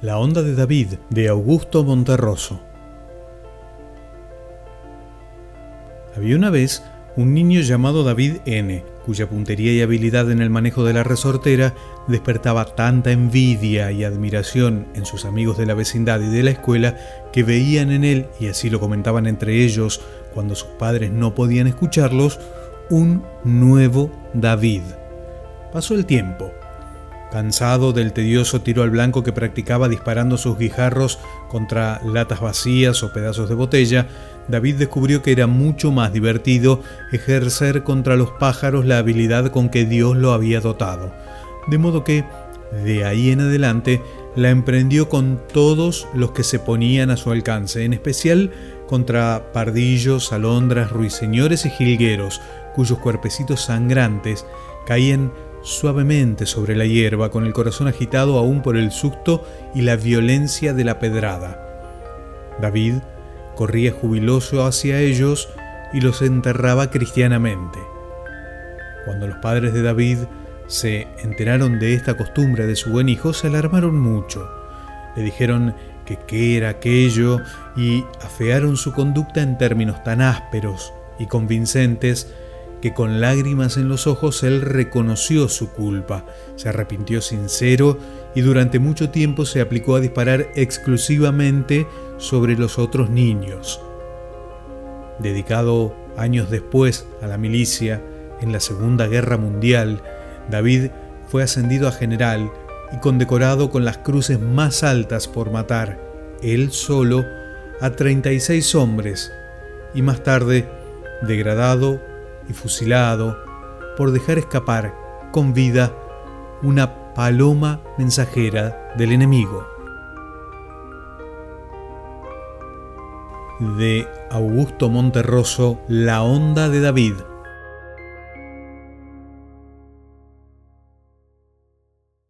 La onda de David de Augusto Monterroso. Había una vez un niño llamado David N., cuya puntería y habilidad en el manejo de la resortera despertaba tanta envidia y admiración en sus amigos de la vecindad y de la escuela que veían en él, y así lo comentaban entre ellos cuando sus padres no podían escucharlos, un nuevo David. Pasó el tiempo Cansado del tedioso tiro al blanco que practicaba disparando sus guijarros contra latas vacías o pedazos de botella, David descubrió que era mucho más divertido ejercer contra los pájaros la habilidad con que Dios lo había dotado. De modo que, de ahí en adelante, la emprendió con todos los que se ponían a su alcance, en especial contra pardillos, alondras, ruiseñores y jilgueros, cuyos cuerpecitos sangrantes caían suavemente sobre la hierba, con el corazón agitado aún por el susto y la violencia de la pedrada. David corría jubiloso hacia ellos y los enterraba cristianamente. Cuando los padres de David se enteraron de esta costumbre de su buen hijo, se alarmaron mucho. Le dijeron que qué era aquello y afearon su conducta en términos tan ásperos y convincentes que con lágrimas en los ojos él reconoció su culpa, se arrepintió sincero y durante mucho tiempo se aplicó a disparar exclusivamente sobre los otros niños. Dedicado años después a la milicia en la Segunda Guerra Mundial, David fue ascendido a general y condecorado con las cruces más altas por matar, él solo, a 36 hombres, y más tarde degradado y fusilado por dejar escapar con vida una paloma mensajera del enemigo. De Augusto Monterroso, La onda de David.